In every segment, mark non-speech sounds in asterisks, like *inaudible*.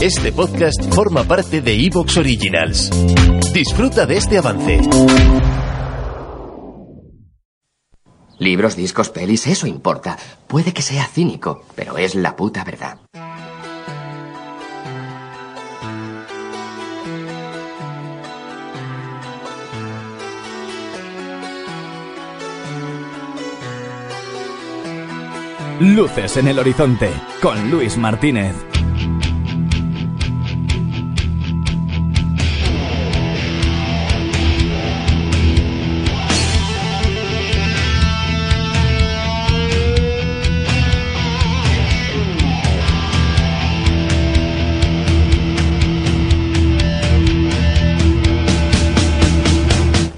Este podcast forma parte de Evox Originals. Disfruta de este avance. Libros, discos, pelis, eso importa. Puede que sea cínico, pero es la puta verdad. Luces en el horizonte con Luis Martínez.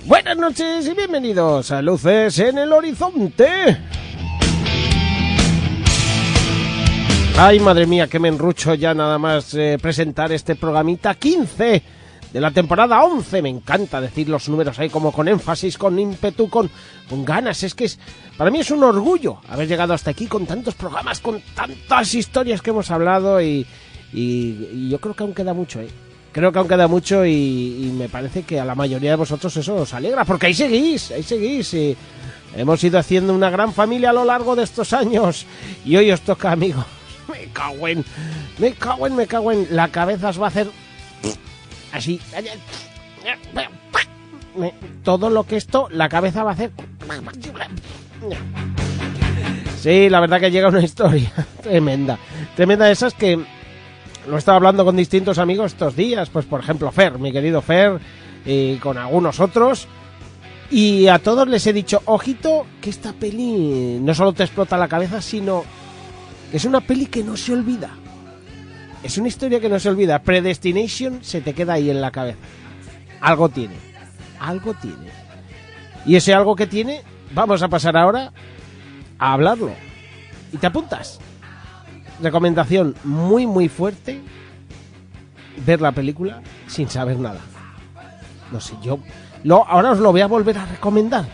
Buenas noches y bienvenidos a Luces en el Horizonte. Ay, madre mía, que me enrucho ya nada más eh, presentar este programita 15 de la temporada 11. Me encanta decir los números ahí como con énfasis, con ímpetu, con, con ganas. Es que es, para mí es un orgullo haber llegado hasta aquí con tantos programas, con tantas historias que hemos hablado y, yo creo que aún queda mucho, ¿eh? Creo que aún queda mucho y, y me parece que a la mayoría de vosotros eso os alegra, porque ahí seguís, ahí seguís y hemos ido haciendo una gran familia a lo largo de estos años y hoy os toca, amigos. Me cago en, me cago en, me cago en, la cabeza os va a hacer así. Todo lo que esto, la cabeza va a hacer. Sí, la verdad que llega una historia *laughs* tremenda. Tremenda de esas que lo he estado hablando con distintos amigos estos días. Pues por ejemplo, Fer, mi querido Fer, y con algunos otros. Y a todos les he dicho, ojito, que esta peli no solo te explota la cabeza, sino que es una peli que no se olvida. Es una historia que no se olvida. Predestination se te queda ahí en la cabeza. Algo tiene. Algo tiene. Y ese algo que tiene, vamos a pasar ahora a hablarlo. ¿Y te apuntas? Recomendación muy, muy fuerte. Ver la película sin saber nada. No sé, yo lo, ahora os lo voy a volver a recomendar.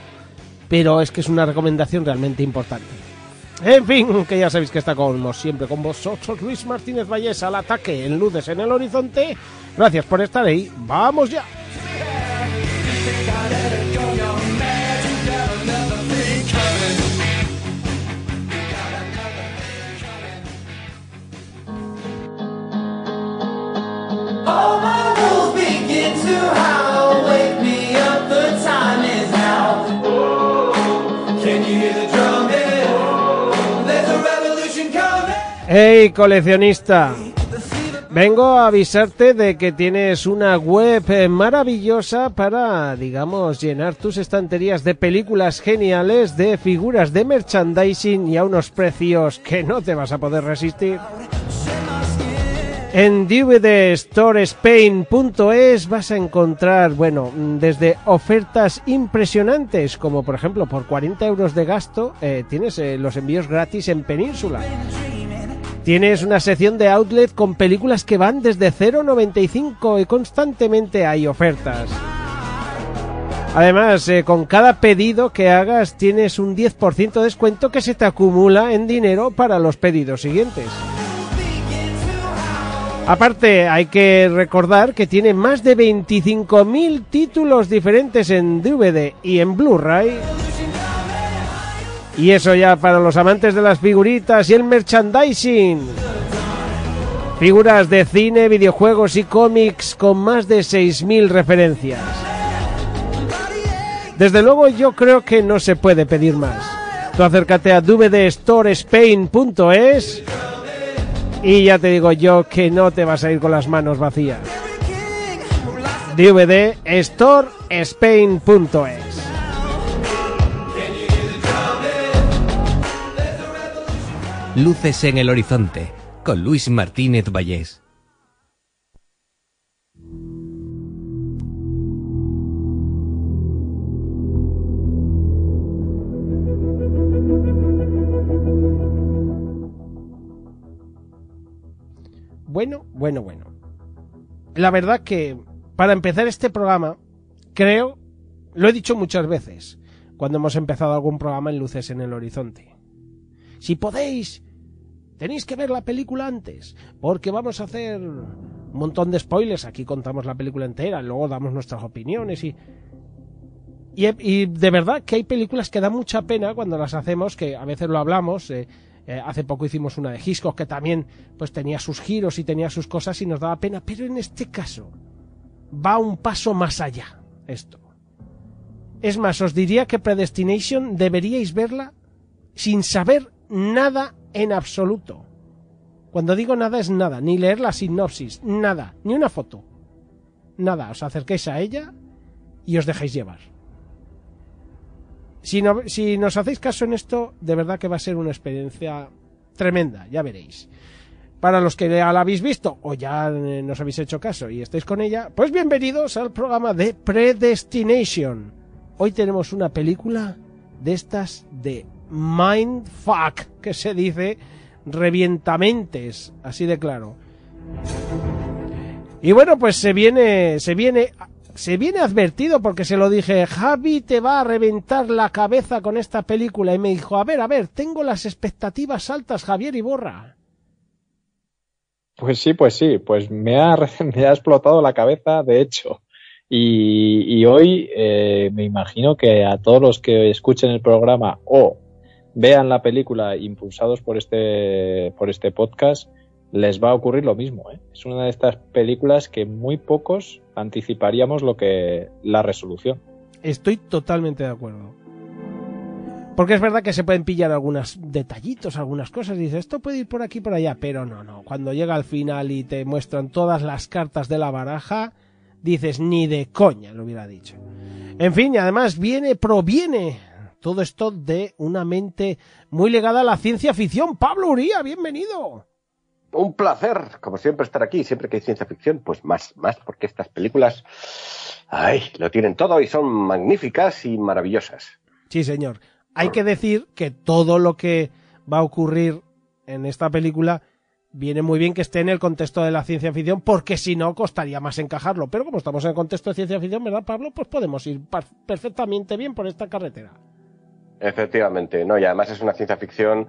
Pero es que es una recomendación realmente importante. En fin, que ya sabéis que está como siempre con vosotros Luis Martínez Valles al ataque en Luces en el Horizonte. Gracias por estar ahí. ¡Vamos ya! ¡Hey, coleccionista! Vengo a avisarte de que tienes una web eh, maravillosa para, digamos, llenar tus estanterías de películas geniales, de figuras de merchandising y a unos precios que no te vas a poder resistir. En dvdstorespain.es vas a encontrar, bueno, desde ofertas impresionantes, como por ejemplo por 40 euros de gasto eh, tienes eh, los envíos gratis en Península. Tienes una sección de outlet con películas que van desde 0,95 y constantemente hay ofertas. Además, eh, con cada pedido que hagas tienes un 10% de descuento que se te acumula en dinero para los pedidos siguientes. Aparte, hay que recordar que tiene más de 25.000 títulos diferentes en DVD y en Blu-ray. Y eso ya para los amantes de las figuritas y el merchandising. Figuras de cine, videojuegos y cómics con más de 6.000 referencias. Desde luego yo creo que no se puede pedir más. Tú acércate a dvdstorespain.es y ya te digo yo que no te vas a ir con las manos vacías. dvdstorespain.es Luces en el horizonte con Luis Martínez Vallés. Bueno, bueno, bueno. La verdad que para empezar este programa, creo, lo he dicho muchas veces, cuando hemos empezado algún programa en Luces en el Horizonte. Si podéis, tenéis que ver la película antes, porque vamos a hacer un montón de spoilers. Aquí contamos la película entera, luego damos nuestras opiniones y. Y, de verdad que hay películas que dan mucha pena cuando las hacemos, que a veces lo hablamos. eh, eh, hace poco hicimos una de Hitchcock que también pues tenía sus giros y tenía sus cosas y nos daba pena, pero en este caso va un paso más allá esto. Es más, os diría que Predestination deberíais verla sin saber nada en absoluto. Cuando digo nada es nada, ni leer la sinopsis, nada, ni una foto. Nada, os acerquéis a ella y os dejáis llevar. Si, no- si nos hacéis caso en esto, de verdad que va a ser una experiencia tremenda, ya veréis. Para los que ya la habéis visto o ya eh, nos habéis hecho caso y estáis con ella, pues bienvenidos al programa de Predestination. Hoy tenemos una película de estas de Mindfuck, que se dice revientamentes, así de claro. Y bueno, pues se viene, se viene, se viene advertido porque se lo dije, Javi te va a reventar la cabeza con esta película y me dijo, a ver, a ver, tengo las expectativas altas, Javier Iborra. Pues sí, pues sí, pues me ha, *laughs* me ha explotado la cabeza, de hecho. Y, hoy eh, me imagino que a todos los que escuchen el programa o vean la película impulsados por este, por este podcast, les va a ocurrir lo mismo. ¿eh? Es una de estas películas que muy pocos anticiparíamos lo que la resolución. Estoy totalmente de acuerdo. Porque es verdad que se pueden pillar algunos detallitos, algunas cosas. Dices, esto puede ir por aquí, por allá. Pero no, no. Cuando llega al final y te muestran todas las cartas de la baraja, dices, ni de coña lo hubiera dicho. En fin, y además viene, proviene todo esto de una mente muy legada a la ciencia ficción. Pablo Uría, bienvenido. Un placer, como siempre, estar aquí. Siempre que hay ciencia ficción, pues más, más, porque estas películas, ay, lo tienen todo y son magníficas y maravillosas. Sí, señor. Hay que decir que todo lo que va a ocurrir en esta película viene muy bien que esté en el contexto de la ciencia ficción, porque si no costaría más encajarlo. Pero como estamos en el contexto de ciencia ficción, ¿verdad, Pablo? Pues podemos ir perfectamente bien por esta carretera. Efectivamente, no, y además es una ciencia ficción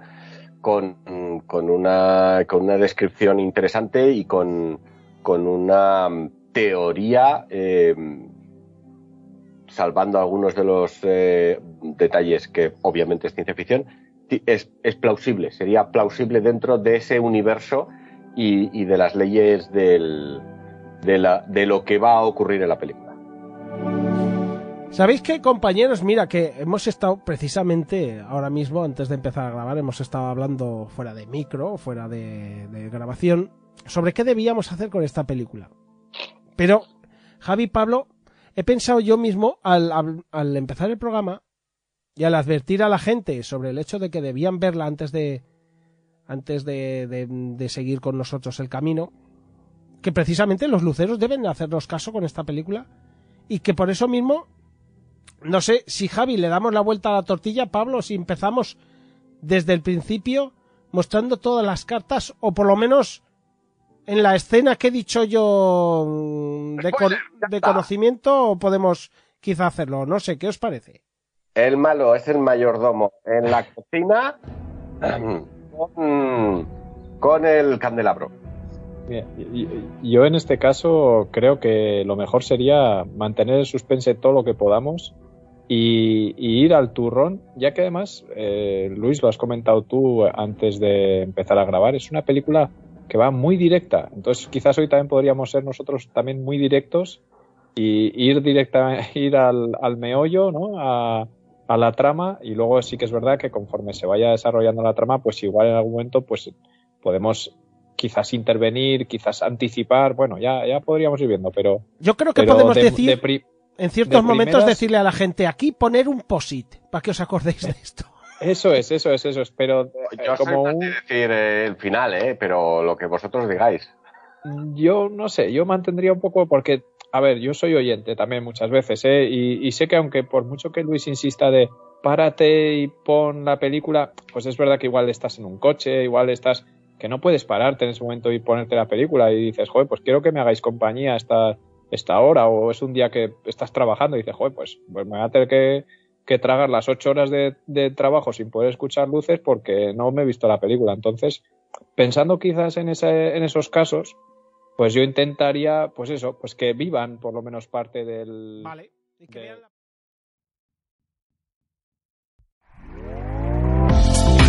con, con, una, con una descripción interesante y con, con una teoría, eh, salvando algunos de los eh, detalles que obviamente es ciencia ficción, es, es plausible, sería plausible dentro de ese universo y, y de las leyes del, de, la, de lo que va a ocurrir en la película. ¿Sabéis qué, compañeros? Mira, que hemos estado precisamente ahora mismo, antes de empezar a grabar, hemos estado hablando fuera de micro, fuera de, grabación, sobre qué debíamos hacer con esta película. Pero, Javi Pablo, he pensado yo mismo al, al- al empezar el programa y al advertir a la gente sobre el hecho de que debían verla antes de antes de, de- de seguir con nosotros el camino, que precisamente los luceros deben hacernos caso con esta película y que por eso mismo no sé si Javi le damos la vuelta a la tortilla, Pablo, si empezamos desde el principio mostrando todas las cartas o por lo menos en la escena que he dicho yo mm, de, con- de conocimiento podemos quizá hacerlo. No sé, ¿qué os parece? El malo es el mayordomo en la cocina con, con el candelabro. Yo en este caso creo que lo mejor sería mantener el suspense todo lo que podamos y, y ir al turrón, ya que además, eh, Luis, lo has comentado tú antes de empezar a grabar, es una película que va muy directa. Entonces quizás hoy también podríamos ser nosotros también muy directos y ir directamente, *laughs* ir al, al meollo, ¿no? A, a la trama y luego sí que es verdad que conforme se vaya desarrollando la trama, pues igual en algún momento pues podemos quizás intervenir, quizás anticipar, bueno, ya, ya podríamos ir viendo, pero... Yo creo que pero podemos de- decir, de en ciertos de momentos, primeras- decirle a la gente aquí poner un posit para que os acordéis de esto. Eso es, eso es, eso es. Pero eh, Yo soy como un- de decir eh, el final, ¿eh? Pero lo que vosotros digáis. Yo no sé, yo mantendría un poco porque, a ver, yo soy oyente también muchas veces, ¿eh? Y, y sé que aunque por mucho que Luis insista de párate y pon la película, pues es verdad que igual estás en un coche, igual estás que no puedes pararte en ese momento y ponerte la película y dices, joder, pues quiero que me hagáis compañía esta, esta hora o es un día que estás trabajando y dices, joder, pues, pues me voy a tener que, que tragar las ocho horas de, de trabajo sin poder escuchar luces porque no me he visto la película. Entonces, pensando quizás en, ese, en esos casos, pues yo intentaría, pues eso, pues que vivan por lo menos parte del... Vale. Y que de-